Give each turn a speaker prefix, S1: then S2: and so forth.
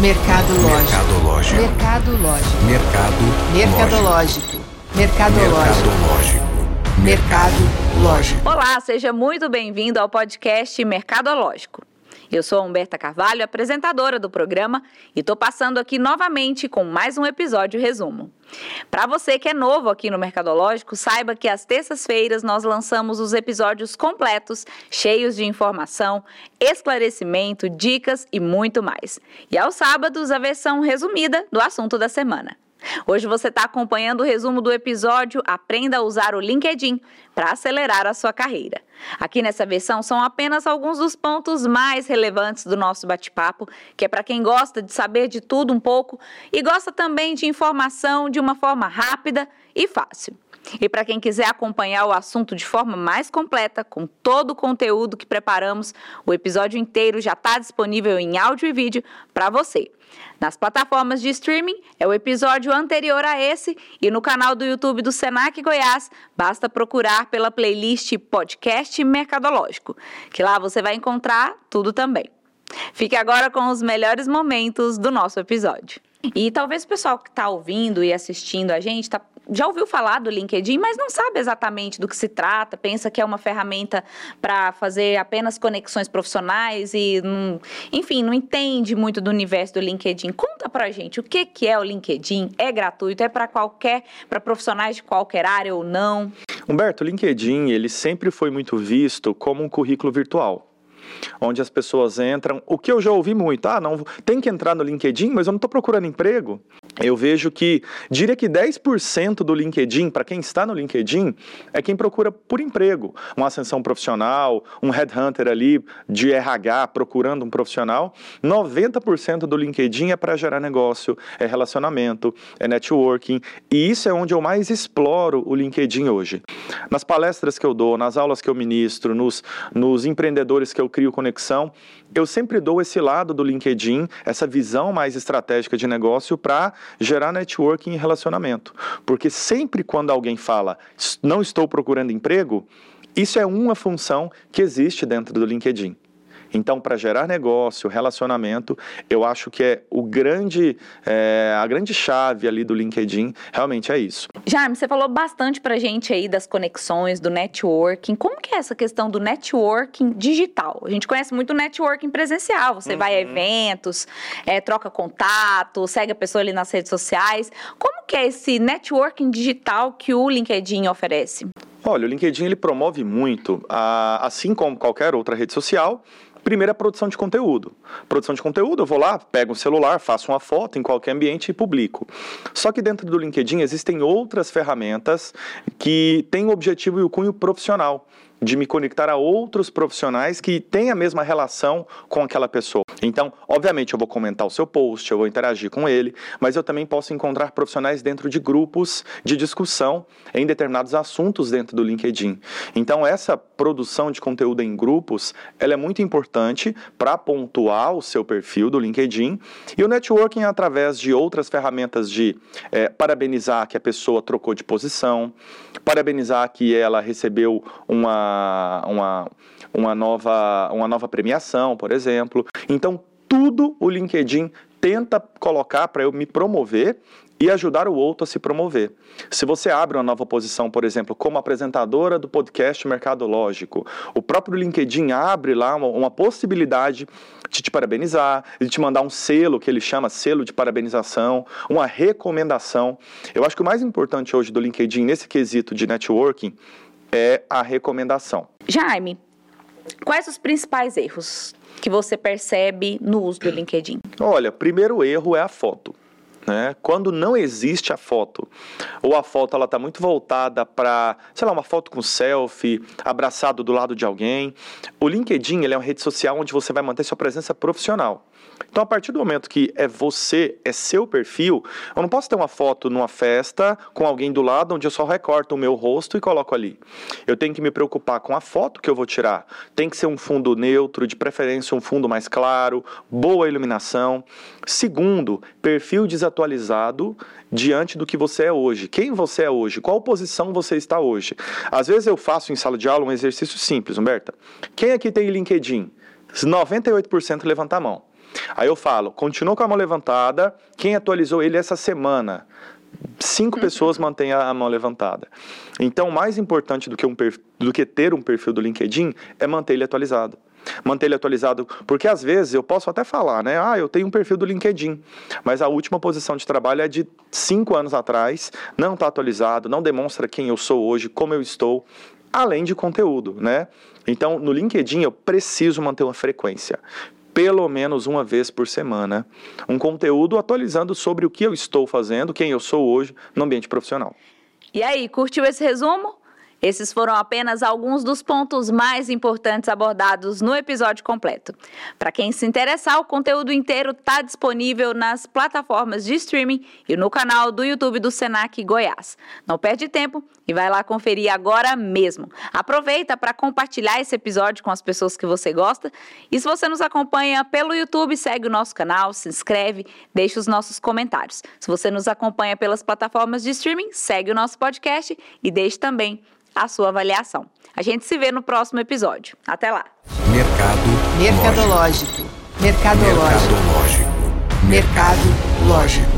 S1: Mercadológico.
S2: Mercadológico.
S1: Mercado.
S2: Mercadológico. Mercadológico.
S1: Mercadológico.
S2: Mercadológico.
S3: Olá, seja muito bem-vindo ao podcast Mercadológico. Eu sou a Humberta Carvalho, apresentadora do programa, e estou passando aqui novamente com mais um episódio resumo. Para você que é novo aqui no Mercadológico, saiba que às terças-feiras nós lançamos os episódios completos, cheios de informação, esclarecimento, dicas e muito mais. E aos sábados, a versão resumida do assunto da semana. Hoje você está acompanhando o resumo do episódio Aprenda a usar o LinkedIn para acelerar a sua carreira. Aqui nessa versão são apenas alguns dos pontos mais relevantes do nosso bate-papo, que é para quem gosta de saber de tudo um pouco e gosta também de informação de uma forma rápida e fácil. E para quem quiser acompanhar o assunto de forma mais completa, com todo o conteúdo que preparamos, o episódio inteiro já está disponível em áudio e vídeo para você. Nas plataformas de streaming é o episódio anterior a esse e no canal do YouTube do Senac Goiás, basta procurar pela playlist Podcast Mercadológico, que lá você vai encontrar tudo também. Fique agora com os melhores momentos do nosso episódio. E talvez o pessoal que está ouvindo e assistindo a gente tá, já ouviu falar do LinkedIn, mas não sabe exatamente do que se trata, pensa que é uma ferramenta para fazer apenas conexões profissionais e, não, enfim, não entende muito do universo do LinkedIn. Conta pra gente o que, que é o LinkedIn, é gratuito, é para qualquer, para profissionais de qualquer área ou não?
S4: Humberto, o LinkedIn, ele sempre foi muito visto como um currículo virtual onde as pessoas entram. O que eu já ouvi muito, ah, não, tem que entrar no LinkedIn, mas eu não estou procurando emprego. Eu vejo que, diria que 10% do LinkedIn, para quem está no LinkedIn, é quem procura por emprego. Uma ascensão profissional, um headhunter ali de RH procurando um profissional. 90% do LinkedIn é para gerar negócio, é relacionamento, é networking. E isso é onde eu mais exploro o LinkedIn hoje. Nas palestras que eu dou, nas aulas que eu ministro, nos, nos empreendedores que eu crio conexão, eu sempre dou esse lado do LinkedIn, essa visão mais estratégica de negócio para gerar networking e relacionamento. Porque sempre quando alguém fala, não estou procurando emprego, isso é uma função que existe dentro do LinkedIn. Então, para gerar negócio, relacionamento, eu acho que é o grande, é, a grande chave ali do LinkedIn, realmente é isso.
S3: Jaime, você falou bastante para gente aí das conexões, do networking. Como que é essa questão do networking digital? A gente conhece muito o networking presencial. Você uhum. vai a eventos, é, troca contato, segue a pessoa ali nas redes sociais. Como que é esse networking digital que o LinkedIn oferece?
S4: Olha, o LinkedIn ele promove muito, assim como qualquer outra rede social, Primeiro é a produção de conteúdo. Produção de conteúdo, eu vou lá, pego um celular, faço uma foto em qualquer ambiente e publico. Só que dentro do LinkedIn existem outras ferramentas que têm o objetivo e o cunho profissional de me conectar a outros profissionais que têm a mesma relação com aquela pessoa. Então, obviamente, eu vou comentar o seu post, eu vou interagir com ele, mas eu também posso encontrar profissionais dentro de grupos de discussão em determinados assuntos dentro do LinkedIn. Então, essa produção de conteúdo em grupos, ela é muito importante para pontuar o seu perfil do LinkedIn e o networking através de outras ferramentas de é, parabenizar que a pessoa trocou de posição, parabenizar que ela recebeu uma uma, uma, nova, uma nova premiação, por exemplo. Então, tudo o LinkedIn tenta colocar para eu me promover e ajudar o outro a se promover. Se você abre uma nova posição, por exemplo, como apresentadora do podcast Mercadológico, o próprio LinkedIn abre lá uma, uma, possibilidade de te parabenizar, de te mandar um selo que ele chama selo de parabenização, uma recomendação. Eu acho que o mais importante hoje do LinkedIn nesse quesito de networking é a recomendação.
S3: Jaime, quais os principais erros que você percebe no uso do LinkedIn?
S4: Olha, primeiro erro é a foto. Né? Quando não existe a foto, ou a foto ela está muito voltada para, sei lá, uma foto com selfie, abraçado do lado de alguém, o LinkedIn ele é uma rede social onde você vai manter sua presença profissional. Então, a partir do momento que é você, é seu perfil, eu não posso ter uma foto numa festa com alguém do lado onde eu só recorto o meu rosto e coloco ali. Eu tenho que me preocupar com a foto que eu vou tirar. Tem que ser um fundo neutro, de preferência um fundo mais claro, boa iluminação. Segundo, perfil desatualizado diante do que você é hoje. Quem você é hoje? Qual posição você está hoje? Às vezes eu faço em sala de aula um exercício simples, Humberta. Quem aqui tem LinkedIn? 98% levanta a mão. Aí eu falo, continua com a mão levantada, quem atualizou ele essa semana? Cinco pessoas mantêm a mão levantada. Então, mais importante do que, um do que ter um perfil do LinkedIn é manter ele atualizado manter ele atualizado, porque às vezes eu posso até falar, né? Ah, eu tenho um perfil do LinkedIn, mas a última posição de trabalho é de cinco anos atrás, não está atualizado, não demonstra quem eu sou hoje, como eu estou, além de conteúdo, né? Então, no LinkedIn eu preciso manter uma frequência pelo menos uma vez por semana, um conteúdo atualizando sobre o que eu estou fazendo, quem eu sou hoje no ambiente profissional.
S3: E aí, curtiu esse resumo? Esses foram apenas alguns dos pontos mais importantes abordados no episódio completo. Para quem se interessar, o conteúdo inteiro está disponível nas plataformas de streaming e no canal do YouTube do Senac Goiás. Não perde tempo e vai lá conferir agora mesmo. Aproveita para compartilhar esse episódio com as pessoas que você gosta. E se você nos acompanha pelo YouTube, segue o nosso canal, se inscreve, deixa os nossos comentários. Se você nos acompanha pelas plataformas de streaming, segue o nosso podcast e deixe também a sua avaliação. A gente se vê no próximo episódio. Até lá.
S2: Mercado Mercadológico. Mercadológico. Mercadológico. Mercado Lógico.